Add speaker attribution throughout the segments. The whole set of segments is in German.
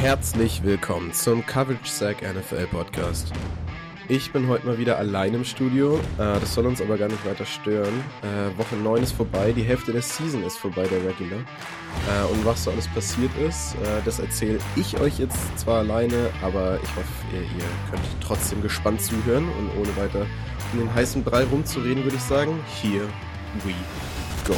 Speaker 1: Herzlich willkommen zum Coverage Sack NFL Podcast. Ich bin heute mal wieder allein im Studio. Äh, das soll uns aber gar nicht weiter stören. Äh, Woche 9 ist vorbei, die Hälfte der Season ist vorbei, der Regular. Äh, und was so alles passiert ist, das erzähle ich euch jetzt zwar alleine, aber ich hoffe, ihr, ihr könnt trotzdem gespannt zuhören und ohne weiter um den heißen Brei rumzureden, würde ich sagen, here we go.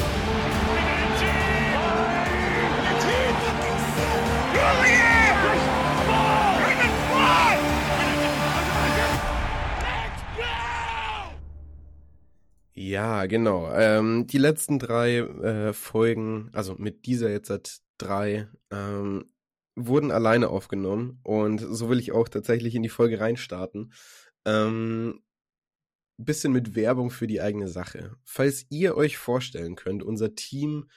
Speaker 1: Ja, genau. Ähm, die letzten drei äh, Folgen, also mit dieser jetzt seit drei, ähm, wurden alleine aufgenommen und so will ich auch tatsächlich in die Folge reinstarten. Ähm, bisschen mit Werbung für die eigene Sache. Falls ihr euch vorstellen könnt, unser Team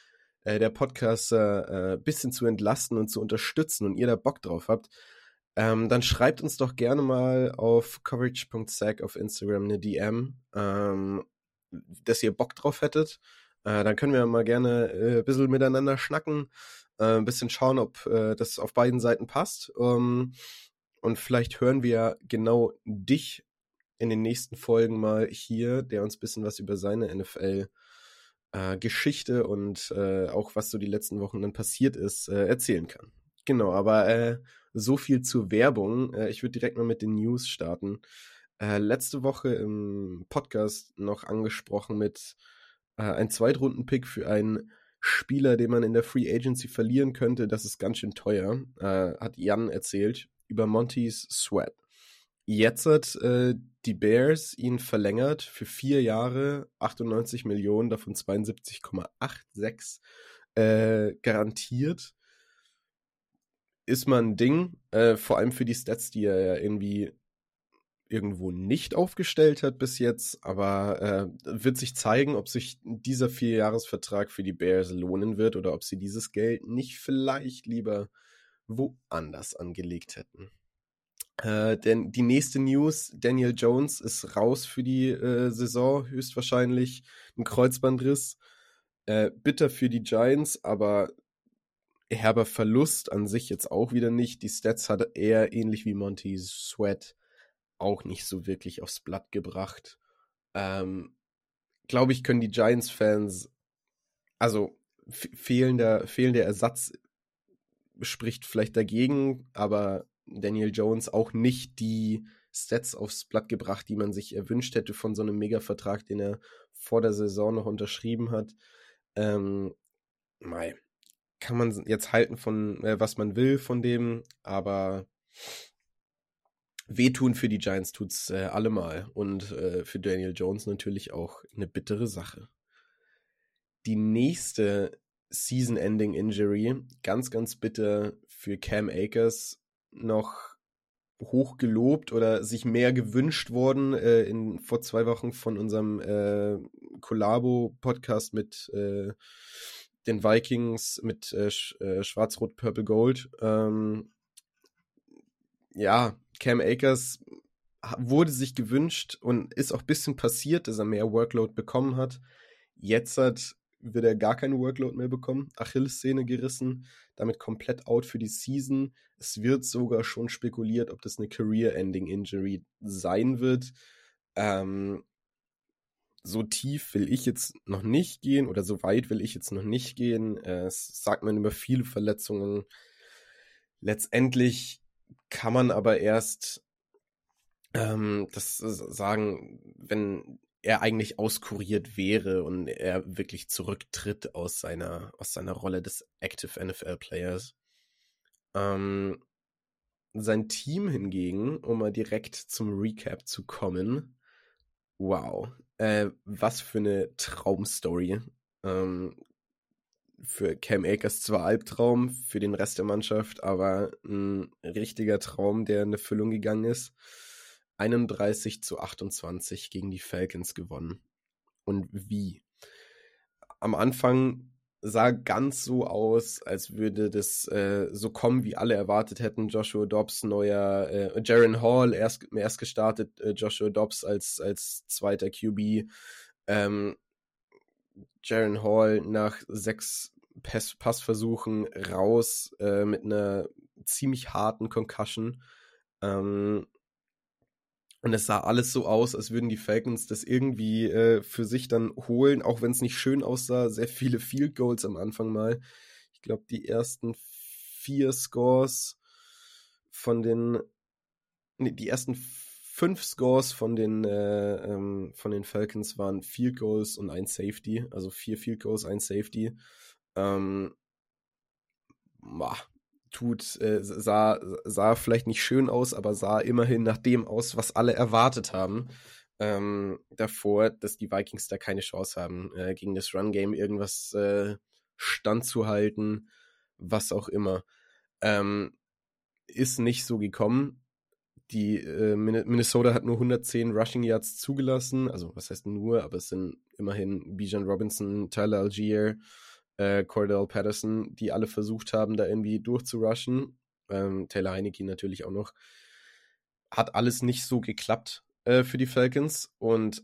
Speaker 1: äh, der Podcaster äh, bisschen zu entlasten und zu unterstützen und ihr da Bock drauf habt, ähm, dann schreibt uns doch gerne mal auf coverage.sac auf Instagram eine DM, ähm, dass ihr Bock drauf hättet. Äh, dann können wir mal gerne äh, ein bisschen miteinander schnacken, äh, ein bisschen schauen, ob äh, das auf beiden Seiten passt. Ähm, und vielleicht hören wir genau dich in den nächsten Folgen mal hier, der uns ein bisschen was über seine NFL äh, Geschichte und äh, auch was so die letzten Wochen dann passiert ist, äh, erzählen kann. Genau, aber so viel zur Werbung. Ich würde direkt mal mit den News starten. Äh, letzte Woche im Podcast noch angesprochen mit äh, ein Zweitrunden-Pick für einen Spieler, den man in der Free Agency verlieren könnte. Das ist ganz schön teuer, äh, hat Jan erzählt über Monty's Sweat. Jetzt hat äh, die Bears ihn verlängert für vier Jahre, 98 Millionen, davon 72,86 äh, garantiert. Ist mal ein Ding, äh, vor allem für die Stats, die er ja irgendwie irgendwo nicht aufgestellt hat bis jetzt, aber äh, wird sich zeigen, ob sich dieser Vierjahresvertrag für die Bears lohnen wird oder ob sie dieses Geld nicht vielleicht lieber woanders angelegt hätten. Äh, denn die nächste News, Daniel Jones ist raus für die äh, Saison, höchstwahrscheinlich ein Kreuzbandriss. Äh, bitter für die Giants, aber herber Verlust an sich jetzt auch wieder nicht. Die Stats hat er ähnlich wie Monty Sweat auch nicht so wirklich aufs Blatt gebracht. Ähm, Glaube ich, können die Giants-Fans, also fehlender, fehlender Ersatz spricht vielleicht dagegen, aber Daniel Jones auch nicht die Stats aufs Blatt gebracht, die man sich erwünscht hätte von so einem Mega-Vertrag, den er vor der Saison noch unterschrieben hat. Ähm, mei, kann man jetzt halten von, äh, was man will von dem, aber wehtun für die Giants tut's äh, allemal und äh, für Daniel Jones natürlich auch eine bittere Sache. Die nächste Season-Ending-Injury, ganz, ganz bitter für Cam Akers, noch hoch gelobt oder sich mehr gewünscht worden äh, in, vor zwei Wochen von unserem äh, Collabo-Podcast mit äh, den Vikings, mit äh, äh Schwarz-Rot, Purple Gold. Ähm, ja, Cam Akers wurde sich gewünscht und ist auch ein bisschen passiert, dass er mehr Workload bekommen hat. Jetzt hat wird er gar keinen Workload mehr bekommen. Achillessehne gerissen, damit komplett out für die Season. Es wird sogar schon spekuliert, ob das eine Career-Ending-Injury sein wird. Ähm, so tief will ich jetzt noch nicht gehen oder so weit will ich jetzt noch nicht gehen. Äh, es sagt man über viele Verletzungen. Letztendlich kann man aber erst ähm, das sagen, wenn er eigentlich auskuriert wäre und er wirklich zurücktritt aus seiner, aus seiner Rolle des Active NFL Players. Ähm, sein Team hingegen, um mal direkt zum Recap zu kommen, wow, äh, was für eine Traumstory. Ähm, für Cam Akers zwar Albtraum, für den Rest der Mannschaft, aber ein richtiger Traum, der in Erfüllung gegangen ist. 31 zu 28 gegen die Falcons gewonnen. Und wie? Am Anfang sah ganz so aus, als würde das äh, so kommen, wie alle erwartet hätten. Joshua Dobbs, neuer äh, Jaron Hall, erst, erst gestartet, äh, Joshua Dobbs als, als zweiter QB. Ähm, Jaron Hall nach sechs Pass Passversuchen raus äh, mit einer ziemlich harten Concussion. Ähm, und es sah alles so aus, als würden die Falcons das irgendwie äh, für sich dann holen, auch wenn es nicht schön aussah. Sehr viele Field Goals am Anfang mal. Ich glaube, die ersten vier Scores von den, nee, die ersten fünf Scores von den, äh, ähm, von den Falcons waren Field Goals und ein Safety. Also vier Field Goals, ein Safety. Ähm, boah, tut, äh, sah, sah vielleicht nicht schön aus, aber sah immerhin nach dem aus, was alle erwartet haben. Ähm, davor, dass die Vikings da keine Chance haben, äh, gegen das Run-Game irgendwas äh, standzuhalten, was auch immer. Ähm, ist nicht so gekommen. Die äh, Minnesota hat nur 110 Rushing Yards zugelassen, also was heißt nur, aber es sind immerhin Bijan Robinson, Tyler Algier, äh, Cordell Patterson, die alle versucht haben, da irgendwie durchzurushen. Ähm, Taylor Heineke natürlich auch noch. Hat alles nicht so geklappt äh, für die Falcons und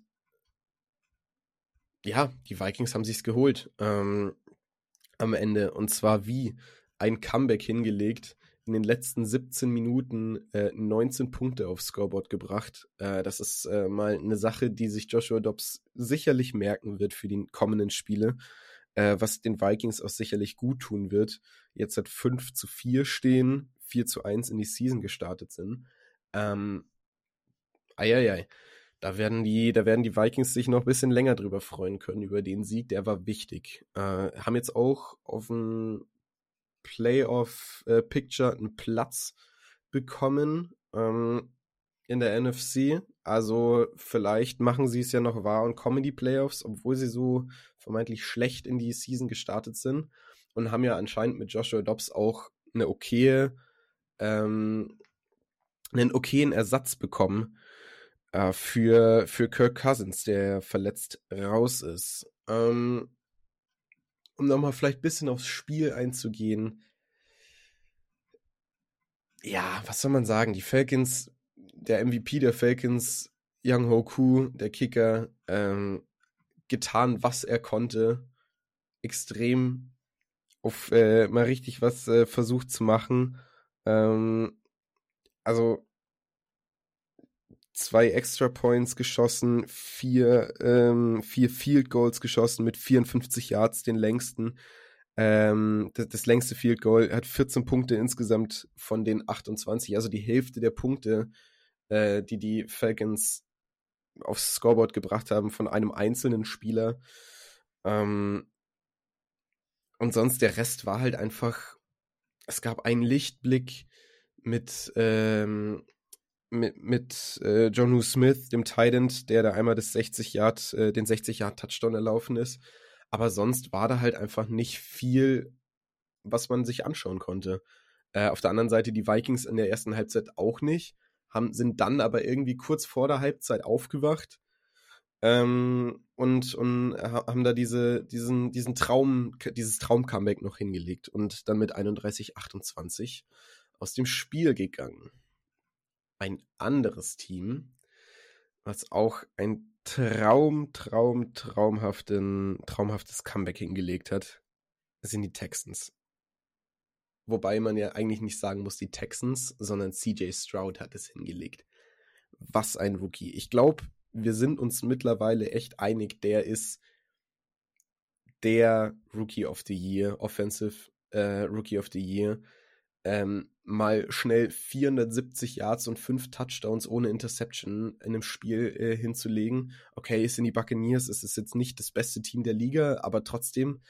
Speaker 1: ja, die Vikings haben sich's geholt ähm, am Ende und zwar wie ein Comeback hingelegt, in den letzten 17 Minuten äh, 19 Punkte aufs Scoreboard gebracht. Äh, das ist äh, mal eine Sache, die sich Joshua Dobbs sicherlich merken wird für die kommenden Spiele äh, was den Vikings auch sicherlich gut tun wird. Jetzt hat 5 zu 4 stehen, 4 zu 1 in die Season gestartet sind. Ähm, eieiei. Da werden, die, da werden die Vikings sich noch ein bisschen länger drüber freuen können, über den Sieg. Der war wichtig. Äh, haben jetzt auch auf dem Playoff-Picture äh, einen Platz bekommen. Ähm, in der NFC. Also vielleicht machen sie es ja noch wahr und kommen in die Playoffs, obwohl sie so vermeintlich schlecht in die Season gestartet sind und haben ja anscheinend mit Joshua Dobbs auch eine okaye, ähm, einen okayen Ersatz bekommen äh, für, für Kirk Cousins, der verletzt raus ist. Ähm, um nochmal vielleicht ein bisschen aufs Spiel einzugehen. Ja, was soll man sagen? Die Falcons der MVP der Falcons, Young Hoku, der Kicker, ähm, getan, was er konnte. Extrem auf äh, mal richtig was äh, versucht zu machen. Ähm, also zwei Extra Points geschossen, vier, ähm, vier Field Goals geschossen mit 54 Yards, den längsten. Ähm, das, das, längste Field Goal hat 14 Punkte insgesamt von den 28, also die Hälfte der Punkte äh, die die Falcons aufs Scoreboard gebracht haben von einem einzelnen Spieler. Ähm, und sonst der Rest war halt einfach, es gab einen Lichtblick mit, ähm, mit, mit äh, John Smith, dem Tident, der da einmal das 60 Yard, äh, den 60 Yard Touchdown erlaufen ist. Aber sonst war da halt einfach nicht viel, was man sich anschauen konnte. Äh, auf der anderen Seite die Vikings in der ersten Halbzeit auch nicht haben, sind dann aber irgendwie kurz vor der Halbzeit aufgewacht ähm, und, und haben da diese, diesen, diesen Traum, dieses Traum-Comeback noch hingelegt und dann mit 31-28 aus dem Spiel gegangen. Ein anderes Team, was auch ein Traum, Traum, traumhaften, traumhaftes Comeback hingelegt hat, sind die Texans. Wobei man ja eigentlich nicht sagen muss, die Texans, sondern CJ Stroud hat es hingelegt. Was ein Rookie. Ich glaube, wir sind uns mittlerweile echt einig, der ist der Rookie of the Year, Offensive äh, Rookie of the Year. Ähm, mal schnell 470 Yards und 5 Touchdowns ohne Interception in einem Spiel äh, hinzulegen. Okay, es sind die Buccaneers, es ist jetzt nicht das beste Team der Liga, aber trotzdem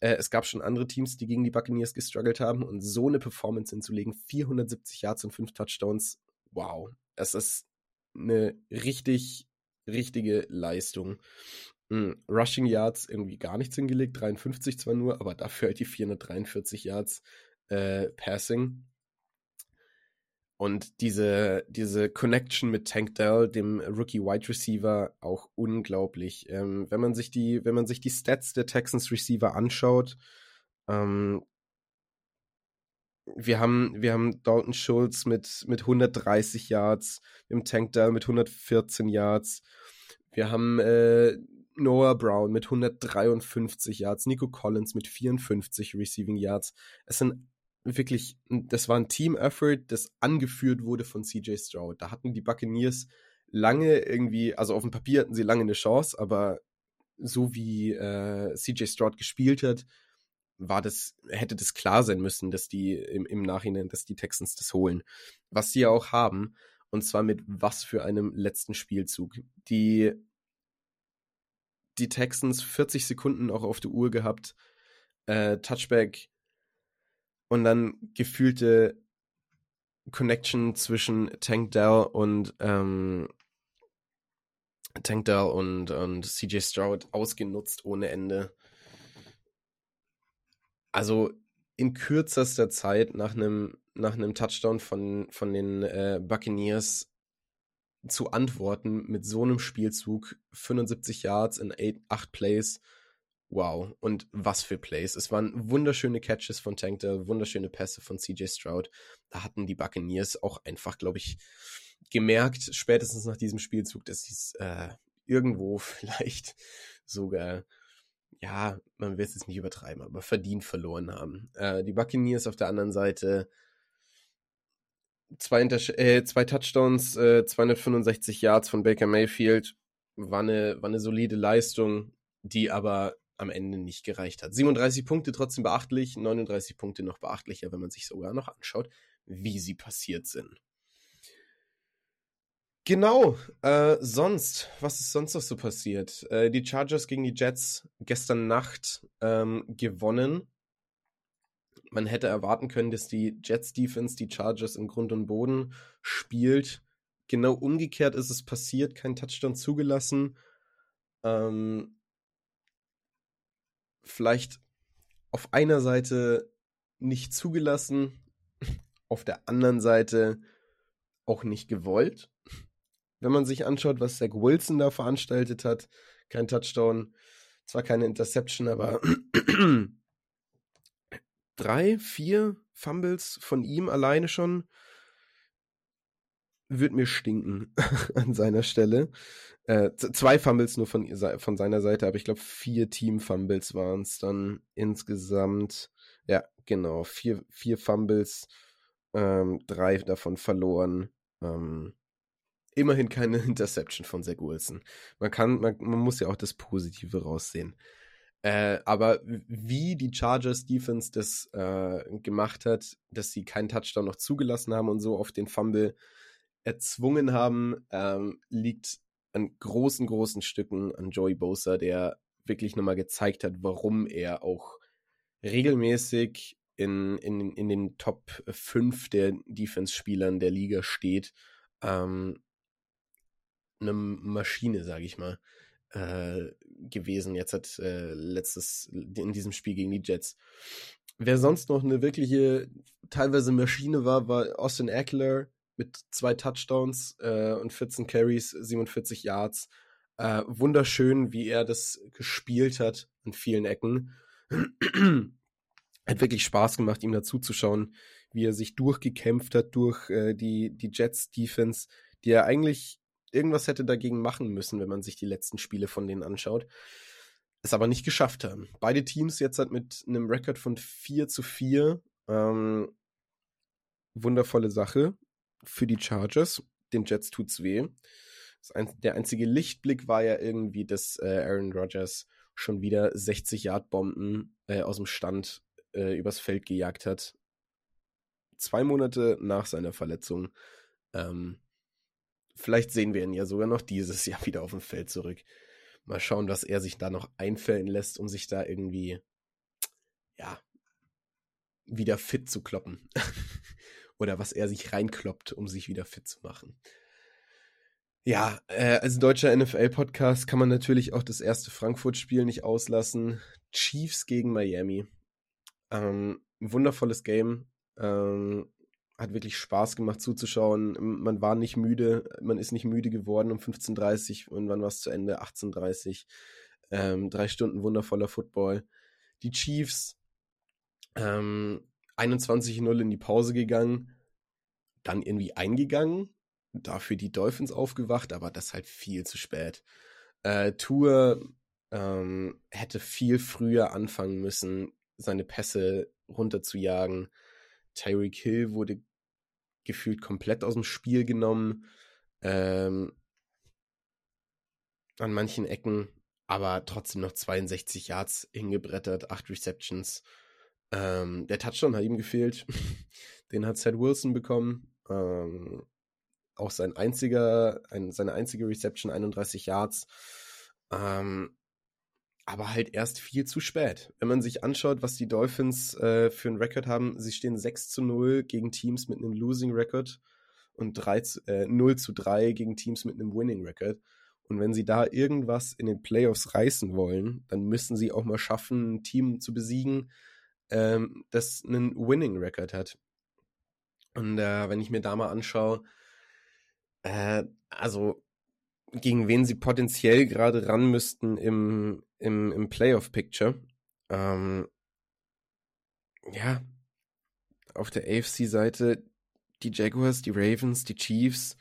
Speaker 1: äh, es gab schon andere Teams, die gegen die Buccaneers gestruggelt haben und so eine Performance hinzulegen, 470 Yards und 5 Touchdowns, wow, es ist eine richtig, richtige Leistung. Mhm. Rushing Yards irgendwie gar nichts hingelegt, 53 zwar nur, aber dafür halt die 443 Yards äh, Passing. Und diese, diese Connection mit Tank Dell, dem Rookie Wide Receiver, auch unglaublich. Ähm, wenn man sich die, wenn man sich die Stats der Texans Receiver anschaut, ähm, wir haben, wir haben Dalton Schultz mit, mit 130 Yards, haben Tank Dell mit 114 Yards, wir haben äh, Noah Brown mit 153 Yards, Nico Collins mit 54 Receiving Yards. Es sind wirklich, das war ein Team-Effort, das angeführt wurde von CJ Stroud. Da hatten die Buccaneers lange irgendwie, also auf dem Papier hatten sie lange eine Chance, aber so wie äh, CJ Stroud gespielt hat, war das, hätte das klar sein müssen, dass die im, im Nachhinein, dass die Texans das holen. Was sie ja auch haben. Und zwar mit was für einem letzten Spielzug. Die, die Texans 40 Sekunden auch auf der Uhr gehabt, äh, Touchback und dann gefühlte Connection zwischen Tank Dell und ähm, Tank Dell und, und CJ Stroud ausgenutzt ohne Ende. Also in kürzester Zeit nach einem nach einem Touchdown von, von den äh, Buccaneers zu antworten mit so einem Spielzug, 75 Yards in 8 Plays. Wow, und was für Plays. Es waren wunderschöne Catches von Tank wunderschöne Pässe von CJ Stroud. Da hatten die Buccaneers auch einfach, glaube ich, gemerkt, spätestens nach diesem Spielzug, dass sie es äh, irgendwo vielleicht sogar, ja, man will es jetzt nicht übertreiben, aber verdient verloren haben. Äh, die Buccaneers auf der anderen Seite zwei, Intersch äh, zwei Touchdowns, äh, 265 Yards von Baker Mayfield. War eine, war eine solide Leistung, die aber am Ende nicht gereicht hat. 37 Punkte trotzdem beachtlich, 39 Punkte noch beachtlicher, wenn man sich sogar noch anschaut, wie sie passiert sind. Genau, äh, sonst, was ist sonst noch so passiert? Äh, die Chargers gegen die Jets gestern Nacht ähm, gewonnen man hätte erwarten können, dass die Jets Defense die Chargers im Grund und Boden spielt. Genau umgekehrt ist es passiert, kein Touchdown zugelassen. Ähm, vielleicht auf einer Seite nicht zugelassen, auf der anderen Seite auch nicht gewollt. Wenn man sich anschaut, was Zach Wilson da veranstaltet hat, kein Touchdown, zwar keine Interception, aber drei, vier Fumbles von ihm alleine schon, würde mir stinken an seiner Stelle. Äh, zwei Fumbles nur von, von seiner Seite, aber ich glaube, vier Team-Fumbles waren es dann insgesamt. Ja, genau, vier, vier Fumbles, ähm, drei davon verloren. Ähm, immerhin keine Interception von Zach Wilson. Man kann, man, man muss ja auch das Positive raussehen. Äh, aber wie die Chargers Defense das äh, gemacht hat, dass sie keinen Touchdown noch zugelassen haben und so auf den Fumble erzwungen haben, ähm, liegt an großen, großen Stücken an Joey Bosa, der wirklich nochmal gezeigt hat, warum er auch regelmäßig in, in, in den Top 5 der Defense-Spielern der Liga steht. Ähm, eine Maschine, sage ich mal. Äh, gewesen, jetzt hat äh, letztes, in diesem Spiel gegen die Jets. Wer sonst noch eine wirkliche, teilweise Maschine war, war Austin Eckler mit zwei Touchdowns äh, und 14 Carries, 47 Yards. Äh, wunderschön, wie er das gespielt hat an vielen Ecken. hat wirklich Spaß gemacht, ihm dazu zu schauen, wie er sich durchgekämpft hat durch äh, die, die Jets Defense, die er eigentlich irgendwas hätte dagegen machen müssen, wenn man sich die letzten Spiele von denen anschaut. Es aber nicht geschafft haben. Beide Teams jetzt halt mit einem Rekord von 4 zu 4. Ähm, wundervolle Sache für die Chargers. Den Jets tut's weh. Ein, der einzige Lichtblick war ja irgendwie, dass äh, Aaron Rodgers schon wieder 60 Yard Bomben äh, aus dem Stand äh, übers Feld gejagt hat. Zwei Monate nach seiner Verletzung. Ähm, Vielleicht sehen wir ihn ja sogar noch dieses Jahr wieder auf dem Feld zurück. Mal schauen, was er sich da noch einfällen lässt, um sich da irgendwie, ja, wieder fit zu kloppen. Oder was er sich reinkloppt, um sich wieder fit zu machen. Ja, äh, als deutscher NFL-Podcast kann man natürlich auch das erste Frankfurt-Spiel nicht auslassen. Chiefs gegen Miami. Ähm, wundervolles Game. Ähm, hat wirklich Spaß gemacht zuzuschauen. Man war nicht müde, man ist nicht müde geworden um 15.30 Uhr und wann war es zu Ende? 18.30 Uhr. Ähm, drei Stunden wundervoller Football. Die Chiefs ähm, 21-0 in die Pause gegangen, dann irgendwie eingegangen, dafür die Dolphins aufgewacht, aber das halt viel zu spät. Äh, Tour ähm, hätte viel früher anfangen müssen, seine Pässe runterzujagen Tyreek Hill wurde gefühlt komplett aus dem Spiel genommen. Ähm, an manchen Ecken, aber trotzdem noch 62 Yards hingebrettert, 8 Receptions. Ähm, der Touchdown hat ihm gefehlt. Den hat Seth Wilson bekommen. Ähm, auch sein einziger, ein, seine einzige Reception, 31 Yards. Ähm, aber halt erst viel zu spät. Wenn man sich anschaut, was die Dolphins äh, für einen Rekord haben, sie stehen 6 zu 0 gegen Teams mit einem Losing Record und 3 zu, äh, 0 zu 3 gegen Teams mit einem Winning Record. Und wenn sie da irgendwas in den Playoffs reißen wollen, dann müssen sie auch mal schaffen, ein Team zu besiegen, ähm, das einen Winning Record hat. Und äh, wenn ich mir da mal anschaue, äh, also gegen wen sie potenziell gerade ran müssten im, im, im Playoff-Picture. Ähm, ja, auf der AFC-Seite die Jaguars, die Ravens, die Chiefs,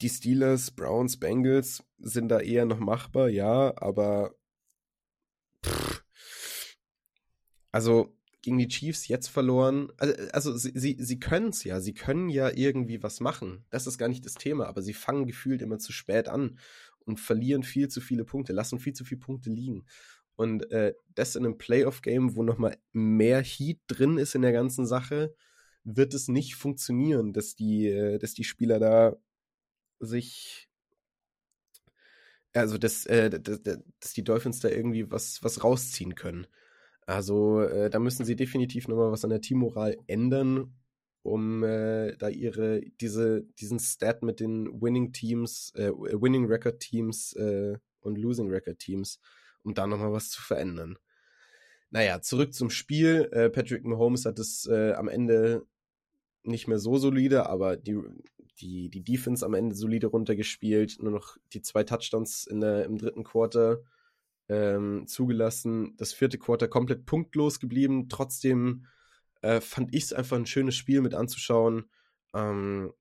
Speaker 1: die Steelers, Browns, Bengals sind da eher noch machbar, ja, aber also gegen die Chiefs jetzt verloren. Also, also sie, sie, sie können es ja, sie können ja irgendwie was machen. Das ist gar nicht das Thema, aber sie fangen gefühlt immer zu spät an und verlieren viel zu viele Punkte, lassen viel zu viele Punkte liegen. Und äh, das in einem Playoff-Game, wo nochmal mehr Heat drin ist in der ganzen Sache, wird es nicht funktionieren, dass die, äh, dass die Spieler da sich also dass, äh, dass, dass die Dolphins da irgendwie was, was rausziehen können. Also äh, da müssen sie definitiv nochmal was an der Teammoral ändern, um äh, da ihre, diese, diesen Stat mit den Winning Teams, äh, Winning Record Teams äh, und Losing Record Teams, um da nochmal was zu verändern. Naja, zurück zum Spiel. Äh, Patrick Mahomes hat es äh, am Ende nicht mehr so solide, aber die, die, die Defense am Ende solide runtergespielt. Nur noch die zwei Touchdowns in der, im dritten Quarter ähm, zugelassen. Das vierte Quarter komplett punktlos geblieben. Trotzdem äh, fand ich es einfach ein schönes Spiel mit anzuschauen. Ähm,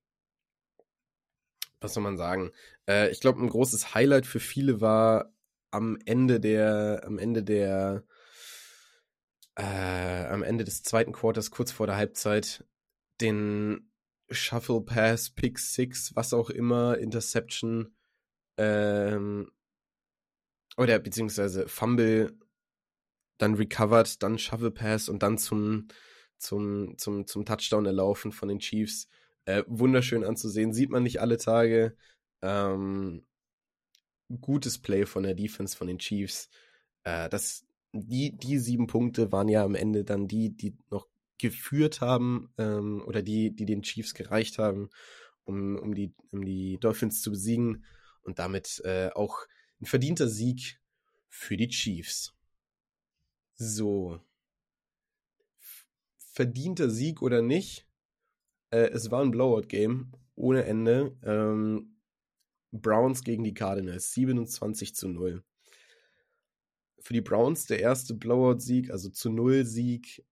Speaker 1: was soll man sagen? Äh, ich glaube, ein großes Highlight für viele war am Ende der, am Ende der, äh, am Ende des zweiten Quarters, kurz vor der Halbzeit, den Shuffle Pass, Pick Six, was auch immer, Interception ähm, oder beziehungsweise Fumble, dann recovered, dann Shovel Pass und dann zum, zum, zum, zum Touchdown erlaufen von den Chiefs. Äh, wunderschön anzusehen, sieht man nicht alle Tage. Ähm, gutes Play von der Defense von den Chiefs. Äh, das, die, die sieben Punkte waren ja am Ende dann die, die noch geführt haben ähm, oder die, die den Chiefs gereicht haben, um, um, die, um die Dolphins zu besiegen und damit äh, auch ein verdienter Sieg für die Chiefs. So. Verdienter Sieg oder nicht? Äh, es war ein Blowout-Game ohne Ende. Ähm, Browns gegen die Cardinals, 27 zu 0. Für die Browns der erste Blowout-Sieg, also zu Null-Sieg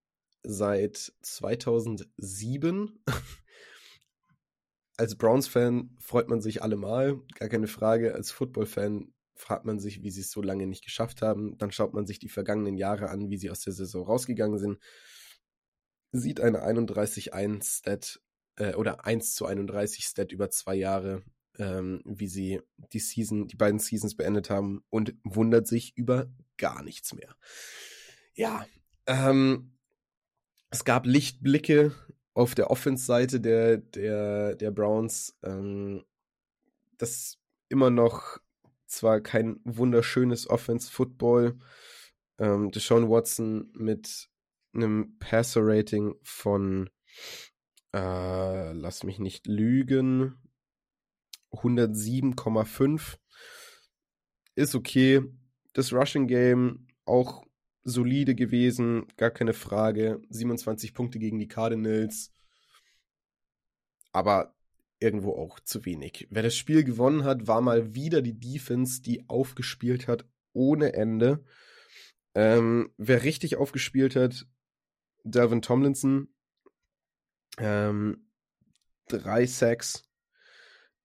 Speaker 1: seit 2007. Als Browns-Fan freut man sich allemal, gar keine Frage. Als Football-Fan fragt man sich, wie sie es so lange nicht geschafft haben. Dann schaut man sich die vergangenen Jahre an, wie sie aus der Saison rausgegangen sind. Sieht eine 31-1 Stat äh, oder 1 zu 31 Stat über zwei Jahre, ähm, wie sie die Season, die beiden Seasons beendet haben und wundert sich über gar nichts mehr. Ja, ähm, es gab Lichtblicke auf der Offense-Seite der, der, der Browns. Ähm, das immer noch zwar kein wunderschönes Offense-Football. Ähm, Deshaun Watson mit einem Passer-Rating von, äh, lass mich nicht lügen, 107,5 ist okay. Das Rushing Game auch solide gewesen, gar keine Frage. 27 Punkte gegen die Cardinals. Aber irgendwo auch zu wenig. Wer das Spiel gewonnen hat, war mal wieder die Defense, die aufgespielt hat ohne Ende. Ähm, wer richtig aufgespielt hat, Delvin Tomlinson. Ähm, drei Sacks.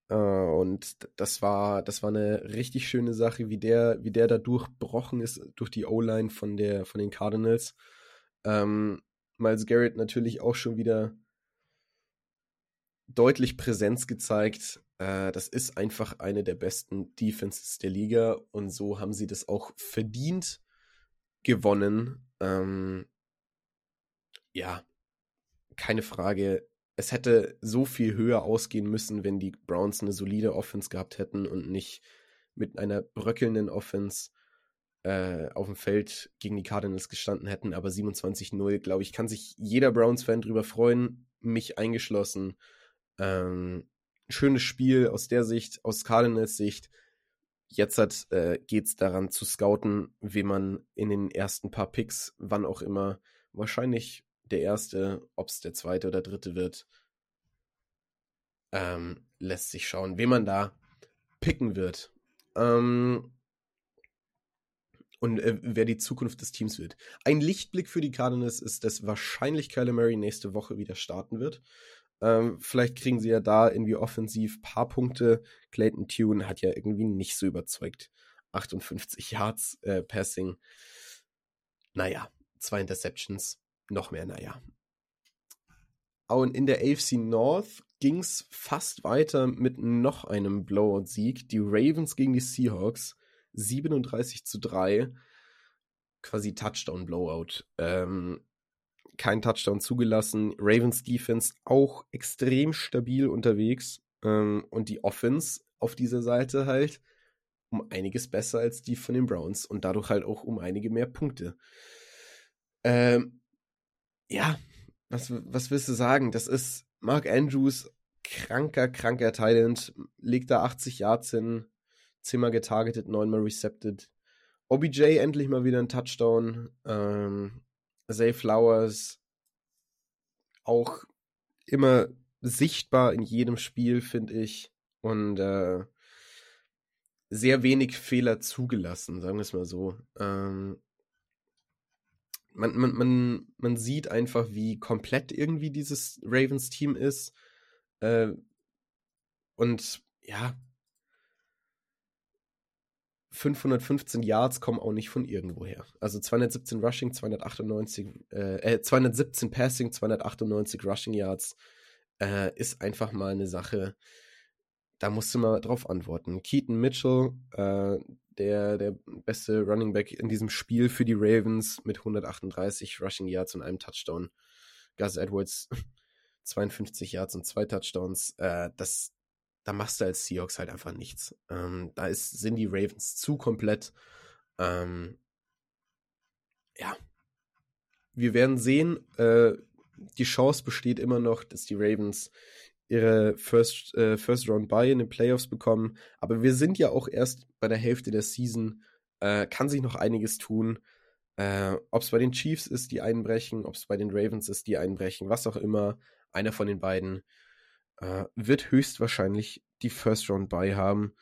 Speaker 1: Äh, und das war, das war eine richtig schöne Sache, wie der, wie der da durchbrochen ist durch die O-Line von von den Cardinals. Ähm, Miles Garrett natürlich auch schon wieder deutlich Präsenz gezeigt. Äh, das ist einfach eine der besten Defenses der Liga und so haben sie das auch verdient gewonnen. Ähm, ja, keine Frage. Es hätte so viel höher ausgehen müssen, wenn die Browns eine solide Offense gehabt hätten und nicht mit einer bröckelnden Offense äh, auf dem Feld gegen die Cardinals gestanden hätten. Aber 27-0, glaube ich, kann sich jeder Browns-Fan drüber freuen, mich eingeschlossen. Ähm, schönes Spiel aus der Sicht, aus Cardinals Sicht. Jetzt hat, äh, geht es daran zu scouten, wie man in den ersten paar Picks, wann auch immer, wahrscheinlich der erste, ob es der zweite oder dritte wird, ähm, lässt sich schauen, wen man da picken wird. Ähm, und äh, wer die Zukunft des Teams wird. Ein Lichtblick für die Cardinals ist, dass wahrscheinlich Kyler Murray nächste Woche wieder starten wird. Ähm, vielleicht kriegen sie ja da irgendwie offensiv paar Punkte. Clayton Tune hat ja irgendwie nicht so überzeugt. 58 Yards äh, Passing. Naja, zwei Interceptions. Noch mehr, naja. Und in der AFC North ging es fast weiter mit noch einem Blowout-Sieg. Die Ravens gegen die Seahawks. 37 zu 3. Quasi Touchdown-Blowout. Ähm, kein Touchdown zugelassen. Ravens Defense auch extrem stabil unterwegs. Ähm, und die Offense auf dieser Seite halt um einiges besser als die von den Browns und dadurch halt auch um einige mehr Punkte. Ähm, ja, was, was willst du sagen? Das ist Mark Andrews, kranker, kranker Talent, legt da 80 Yards hin, 10 mal getargetet, 9 mal recepted. OBJ endlich mal wieder ein Touchdown. Ähm, Zay Flowers auch immer sichtbar in jedem Spiel, finde ich. Und äh, sehr wenig Fehler zugelassen, sagen wir es mal so. Ähm, man, man, man, man sieht einfach, wie komplett irgendwie dieses Ravens-Team ist. Äh, und ja, 515 Yards kommen auch nicht von irgendwoher. Also 217 Rushing, 298, äh, 217 äh, Passing, 298 Rushing Yards äh, ist einfach mal eine Sache, da musst du mal drauf antworten. Keaton Mitchell, äh, der, der beste Running Back in diesem Spiel für die Ravens mit 138 Rushing Yards und einem Touchdown. Gus Edwards 52 Yards und zwei Touchdowns. Äh, das, da machst du als Seahawks halt einfach nichts. Ähm, da ist, sind die Ravens zu komplett. Ähm, ja. Wir werden sehen. Äh, die Chance besteht immer noch, dass die Ravens ihre First, äh, First Round Buy in den Playoffs bekommen. Aber wir sind ja auch erst bei der Hälfte der Season. Äh, kann sich noch einiges tun. Äh, ob es bei den Chiefs ist, die einbrechen, ob es bei den Ravens ist, die einbrechen, was auch immer. Einer von den beiden äh, wird höchstwahrscheinlich die First Round bei haben.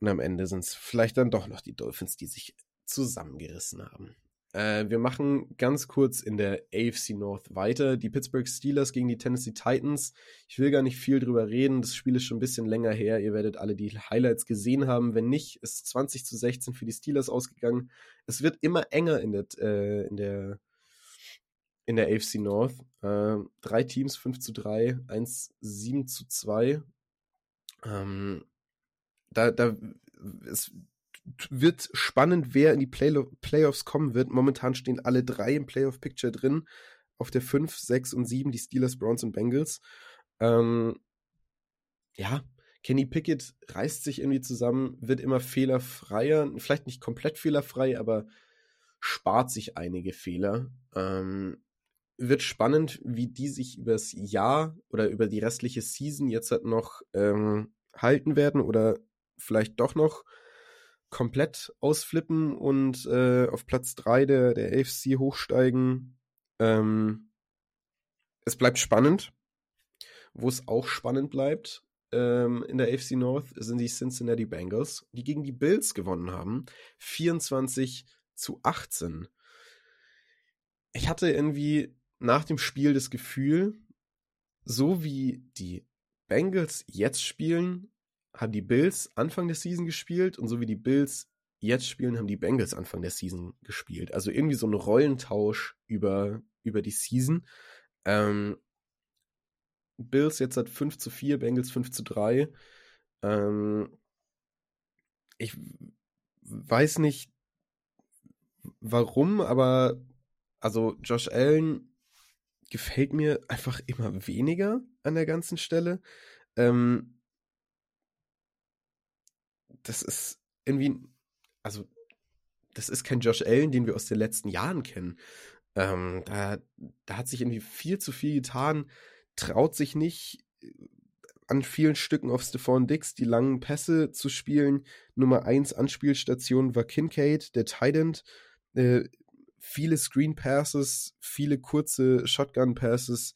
Speaker 1: Und am Ende sind es vielleicht dann doch noch die Dolphins, die sich zusammengerissen haben. Äh, wir machen ganz kurz in der AFC North weiter. Die Pittsburgh Steelers gegen die Tennessee Titans. Ich will gar nicht viel drüber reden. Das Spiel ist schon ein bisschen länger her. Ihr werdet alle die Highlights gesehen haben. Wenn nicht, ist 20 zu 16 für die Steelers ausgegangen. Es wird immer enger in der, äh, in der in der AFC North. Äh, drei Teams, 5 zu 3, 1 7 zu 2. Ähm, da, da, es wird spannend, wer in die Play Playoffs kommen wird. Momentan stehen alle drei im Playoff-Picture drin. Auf der 5, 6 und 7 die Steelers, Browns und Bengals. Ähm, ja, Kenny Pickett reißt sich irgendwie zusammen, wird immer fehlerfreier, vielleicht nicht komplett fehlerfrei, aber spart sich einige Fehler. Ähm, wird spannend, wie die sich übers Jahr oder über die restliche Season jetzt halt noch ähm, halten werden oder vielleicht doch noch komplett ausflippen und äh, auf Platz 3 der, der AFC hochsteigen. Ähm, es bleibt spannend. Wo es auch spannend bleibt ähm, in der AFC North sind die Cincinnati Bengals, die gegen die Bills gewonnen haben. 24 zu 18. Ich hatte irgendwie nach dem Spiel das Gefühl, so wie die Bengals jetzt spielen, haben die Bills Anfang der Season gespielt und so wie die Bills jetzt spielen, haben die Bengals Anfang der Season gespielt. Also irgendwie so ein Rollentausch über über die Season. Ähm, Bills jetzt hat 5 zu 4, Bengals 5 zu 3. Ähm, ich weiß nicht warum, aber also Josh Allen gefällt mir einfach immer weniger an der ganzen Stelle. Ähm, das ist irgendwie, also das ist kein Josh Allen, den wir aus den letzten Jahren kennen. Ähm, da, da hat sich irgendwie viel zu viel getan, traut sich nicht äh, an vielen Stücken auf Stephon Dix die langen Pässe zu spielen. Nummer 1 Anspielstation war Kincaid, der Tident. Äh, viele Screen Passes, viele kurze Shotgun Passes.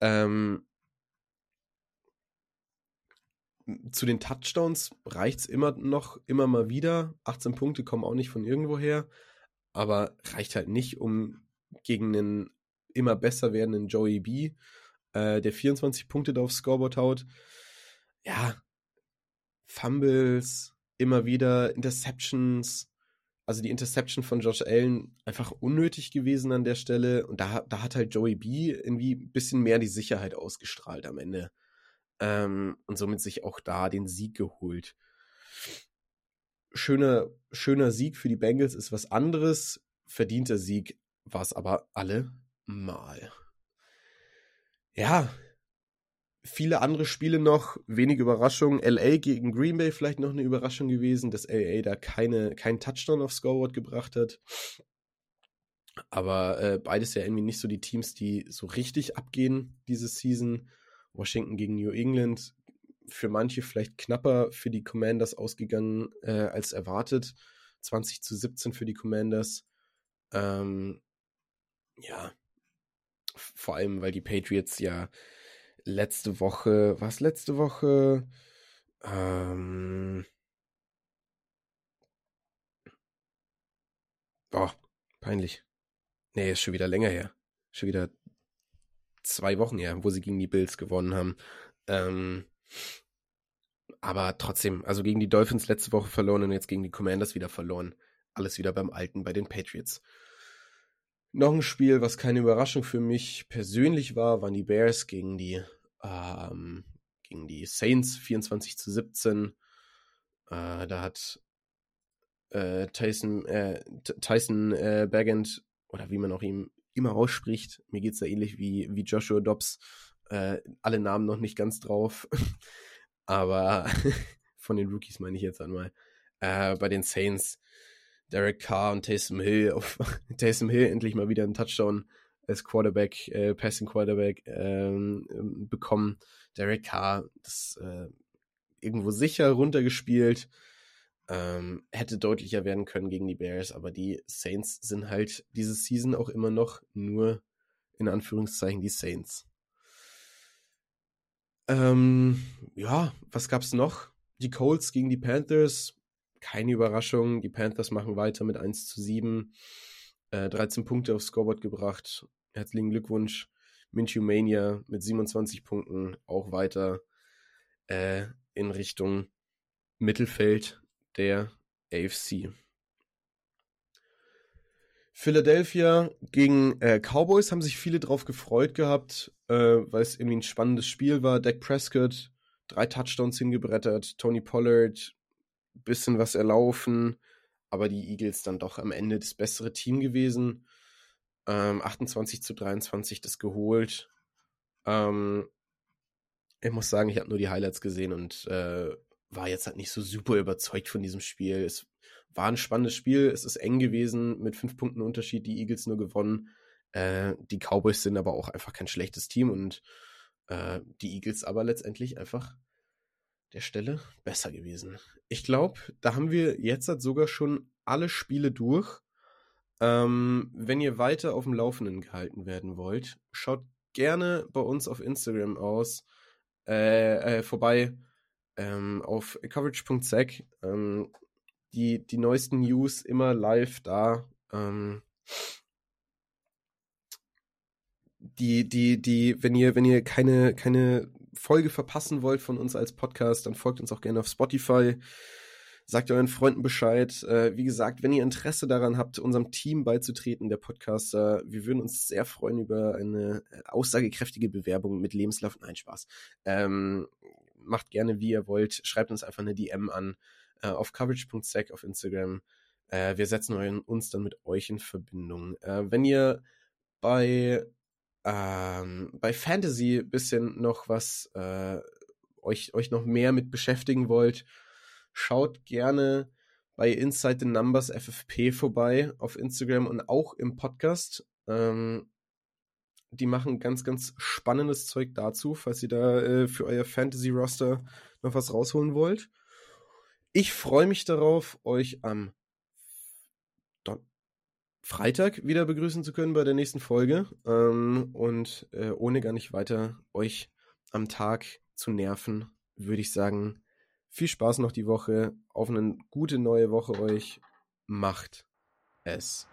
Speaker 1: Ähm, zu den Touchdowns reicht es immer noch, immer mal wieder. 18 Punkte kommen auch nicht von irgendwoher, aber reicht halt nicht, um gegen einen immer besser werdenden Joey B, äh, der 24 Punkte da aufs Scoreboard haut. Ja, Fumbles, immer wieder Interceptions. Also die Interception von Josh Allen einfach unnötig gewesen an der Stelle. Und da, da hat halt Joey B irgendwie ein bisschen mehr die Sicherheit ausgestrahlt am Ende ähm, und somit sich auch da den Sieg geholt. Schöner, schöner Sieg für die Bengals ist was anderes. Verdienter Sieg war es aber alle mal. Ja, viele andere Spiele noch, wenig Überraschung. LA gegen Green Bay vielleicht noch eine Überraschung gewesen, dass LA da keine, keinen Touchdown aufs Scoreboard gebracht hat. Aber äh, beides ja irgendwie nicht so die Teams, die so richtig abgehen diese Season. Washington gegen New England für manche vielleicht knapper für die Commanders ausgegangen äh, als erwartet. 20 zu 17 für die Commanders. Ähm, ja, vor allem, weil die Patriots ja letzte Woche, was letzte Woche? Ähm, oh, peinlich. Nee, ist schon wieder länger her. Schon wieder zwei Wochen her, wo sie gegen die Bills gewonnen haben. Ähm, aber trotzdem, also gegen die Dolphins letzte Woche verloren und jetzt gegen die Commanders wieder verloren. Alles wieder beim Alten bei den Patriots. Noch ein Spiel, was keine Überraschung für mich persönlich war, waren die Bears gegen die, ähm, gegen die Saints 24 zu 17. Äh, da hat äh, Tyson, äh, Tyson äh, Bagant, oder wie man auch ihm immer ausspricht. Mir geht es da ähnlich wie, wie Joshua Dobbs. Äh, alle Namen noch nicht ganz drauf. Aber von den Rookies meine ich jetzt einmal. Äh, bei den Saints, Derek Carr und Taysom Hill. Auf, Taysom Hill endlich mal wieder einen Touchdown als Quarterback, äh, Passing Quarterback ähm, bekommen. Derek Carr, das äh, irgendwo sicher runtergespielt. Ähm, hätte deutlicher werden können gegen die Bears, aber die Saints sind halt diese Season auch immer noch nur in Anführungszeichen die Saints. Ähm, ja, was gab's noch? Die Colts gegen die Panthers. Keine Überraschung. Die Panthers machen weiter mit 1 zu 7. Äh, 13 Punkte aufs Scoreboard gebracht. Herzlichen Glückwunsch. Minshew Mania mit 27 Punkten auch weiter äh, in Richtung Mittelfeld der AFC. Philadelphia gegen äh, Cowboys haben sich viele drauf gefreut gehabt, äh, weil es irgendwie ein spannendes Spiel war. Dak Prescott, drei Touchdowns hingebrettert, Tony Pollard, bisschen was erlaufen, aber die Eagles dann doch am Ende das bessere Team gewesen. Ähm, 28 zu 23 das geholt. Ähm, ich muss sagen, ich habe nur die Highlights gesehen und äh, war jetzt halt nicht so super überzeugt von diesem Spiel. Es war ein spannendes Spiel, es ist eng gewesen, mit fünf Punkten Unterschied, die Eagles nur gewonnen. Äh, die Cowboys sind aber auch einfach kein schlechtes Team und äh, die Eagles aber letztendlich einfach der Stelle besser gewesen. Ich glaube, da haben wir jetzt halt sogar schon alle Spiele durch. Ähm, wenn ihr weiter auf dem Laufenden gehalten werden wollt, schaut gerne bei uns auf Instagram aus äh, äh, vorbei ähm, auf coverage.sec. Ähm, die, die neuesten News immer live da. Ähm, die, die, die, wenn ihr, wenn ihr keine, keine Folge verpassen wollt von uns als Podcast, dann folgt uns auch gerne auf Spotify. Sagt euren Freunden Bescheid. Äh, wie gesagt, wenn ihr Interesse daran habt, unserem Team beizutreten, der Podcaster, wir würden uns sehr freuen über eine äh, aussagekräftige Bewerbung mit Lebenslauf. Nein, Spaß. Ähm, macht gerne, wie ihr wollt. Schreibt uns einfach eine DM an äh, auf coverage.sec auf Instagram. Äh, wir setzen uns dann mit euch in Verbindung. Äh, wenn ihr bei, ähm, bei Fantasy bisschen noch was äh, euch, euch noch mehr mit beschäftigen wollt, schaut gerne bei Inside the Numbers FFP vorbei auf Instagram und auch im Podcast. Ähm, die machen ganz, ganz spannendes Zeug dazu, falls ihr da äh, für euer Fantasy-Roster noch was rausholen wollt. Ich freue mich darauf, euch am Freitag wieder begrüßen zu können bei der nächsten Folge ähm, und äh, ohne gar nicht weiter euch am Tag zu nerven, würde ich sagen, viel Spaß noch die Woche. Auf eine gute neue Woche euch. Macht es